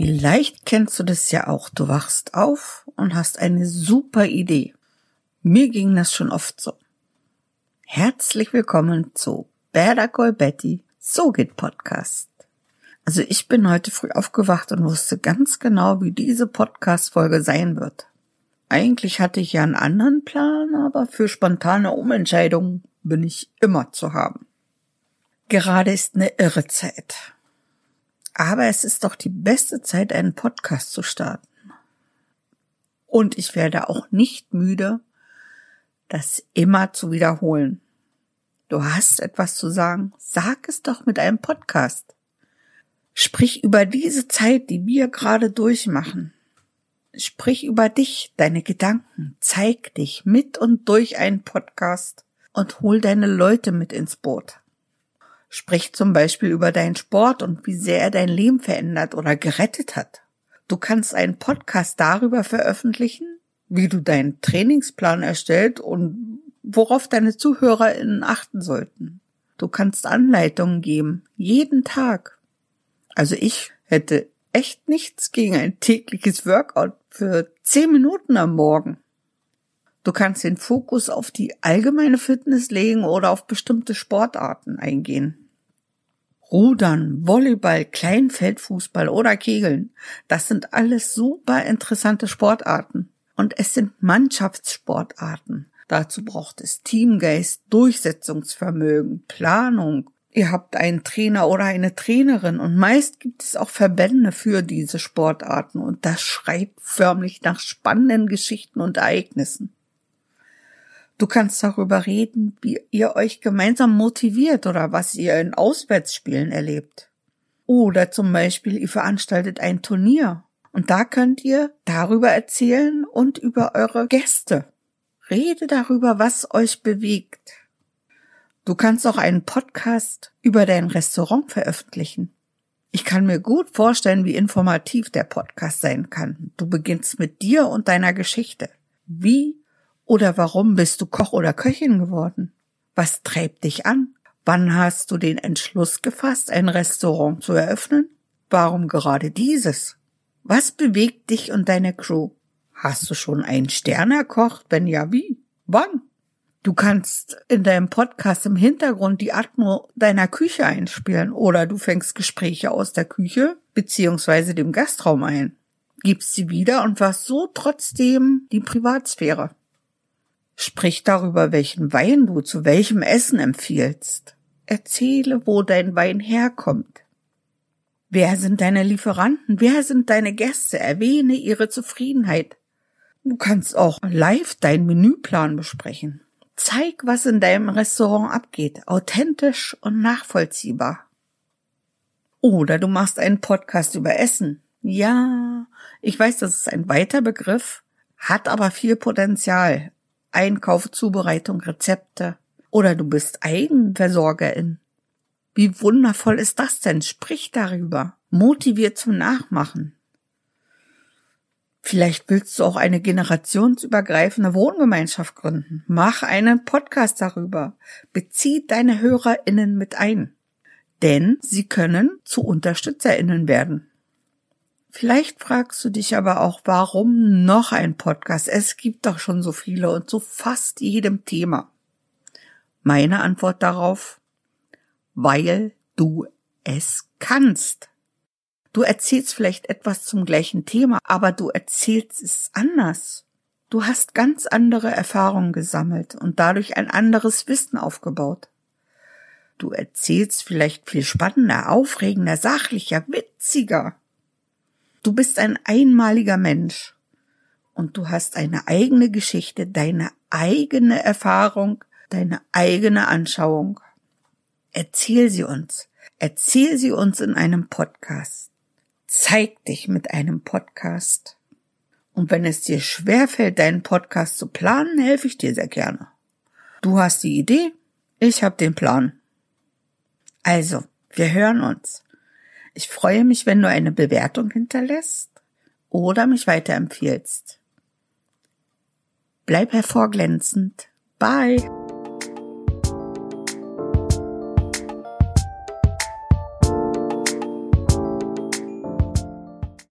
Vielleicht kennst du das ja auch. Du wachst auf und hast eine super Idee. Mir ging das schon oft so. Herzlich willkommen zu Better Call Betty, So geht Podcast. Also ich bin heute früh aufgewacht und wusste ganz genau, wie diese Podcast-Folge sein wird. Eigentlich hatte ich ja einen anderen Plan, aber für spontane Umentscheidungen bin ich immer zu haben. Gerade ist eine irre Zeit. Aber es ist doch die beste Zeit, einen Podcast zu starten. Und ich werde auch nicht müde, das immer zu wiederholen. Du hast etwas zu sagen, sag es doch mit einem Podcast. Sprich über diese Zeit, die wir gerade durchmachen. Sprich über dich, deine Gedanken, zeig dich mit und durch einen Podcast und hol deine Leute mit ins Boot. Sprich zum Beispiel über deinen Sport und wie sehr er dein Leben verändert oder gerettet hat. Du kannst einen Podcast darüber veröffentlichen, wie du deinen Trainingsplan erstellt und worauf deine ZuhörerInnen achten sollten. Du kannst Anleitungen geben, jeden Tag. Also ich hätte echt nichts gegen ein tägliches Workout für zehn Minuten am Morgen. Du kannst den Fokus auf die allgemeine Fitness legen oder auf bestimmte Sportarten eingehen. Rudern, Volleyball, Kleinfeldfußball oder Kegeln, das sind alles super interessante Sportarten. Und es sind Mannschaftssportarten. Dazu braucht es Teamgeist, Durchsetzungsvermögen, Planung. Ihr habt einen Trainer oder eine Trainerin und meist gibt es auch Verbände für diese Sportarten und das schreit förmlich nach spannenden Geschichten und Ereignissen. Du kannst darüber reden, wie ihr euch gemeinsam motiviert oder was ihr in Auswärtsspielen erlebt. Oder zum Beispiel, ihr veranstaltet ein Turnier und da könnt ihr darüber erzählen und über eure Gäste. Rede darüber, was euch bewegt. Du kannst auch einen Podcast über dein Restaurant veröffentlichen. Ich kann mir gut vorstellen, wie informativ der Podcast sein kann. Du beginnst mit dir und deiner Geschichte. Wie oder warum bist du Koch oder Köchin geworden? Was treibt dich an? Wann hast du den Entschluss gefasst, ein Restaurant zu eröffnen? Warum gerade dieses? Was bewegt dich und deine Crew? Hast du schon einen Stern erkocht? Wenn ja, wie? Wann? Du kannst in deinem Podcast im Hintergrund die Atmo deiner Küche einspielen oder du fängst Gespräche aus der Küche beziehungsweise dem Gastraum ein, gibst sie wieder und warst so trotzdem die Privatsphäre. Sprich darüber, welchen Wein du zu welchem Essen empfiehlst. Erzähle, wo dein Wein herkommt. Wer sind deine Lieferanten? Wer sind deine Gäste? Erwähne ihre Zufriedenheit. Du kannst auch live deinen Menüplan besprechen. Zeig, was in deinem Restaurant abgeht, authentisch und nachvollziehbar. Oder du machst einen Podcast über Essen. Ja, ich weiß, das ist ein weiter Begriff, hat aber viel Potenzial. Einkauf, Zubereitung, Rezepte. Oder du bist Eigenversorgerin. Wie wundervoll ist das denn? Sprich darüber. Motiviert zum Nachmachen. Vielleicht willst du auch eine generationsübergreifende Wohngemeinschaft gründen. Mach einen Podcast darüber. Bezieh deine HörerInnen mit ein. Denn sie können zu UnterstützerInnen werden. Vielleicht fragst du dich aber auch, warum noch ein Podcast? Es gibt doch schon so viele und zu fast jedem Thema. Meine Antwort darauf, weil du es kannst. Du erzählst vielleicht etwas zum gleichen Thema, aber du erzählst es anders. Du hast ganz andere Erfahrungen gesammelt und dadurch ein anderes Wissen aufgebaut. Du erzählst vielleicht viel spannender, aufregender, sachlicher, witziger. Du bist ein einmaliger Mensch und du hast eine eigene Geschichte, deine eigene Erfahrung, deine eigene Anschauung. Erzähl sie uns. Erzähl sie uns in einem Podcast. Zeig dich mit einem Podcast. Und wenn es dir schwerfällt, deinen Podcast zu planen, helfe ich dir sehr gerne. Du hast die Idee, ich habe den Plan. Also, wir hören uns. Ich freue mich, wenn du eine Bewertung hinterlässt oder mich weiterempfiehlst. Bleib hervorglänzend. Bye.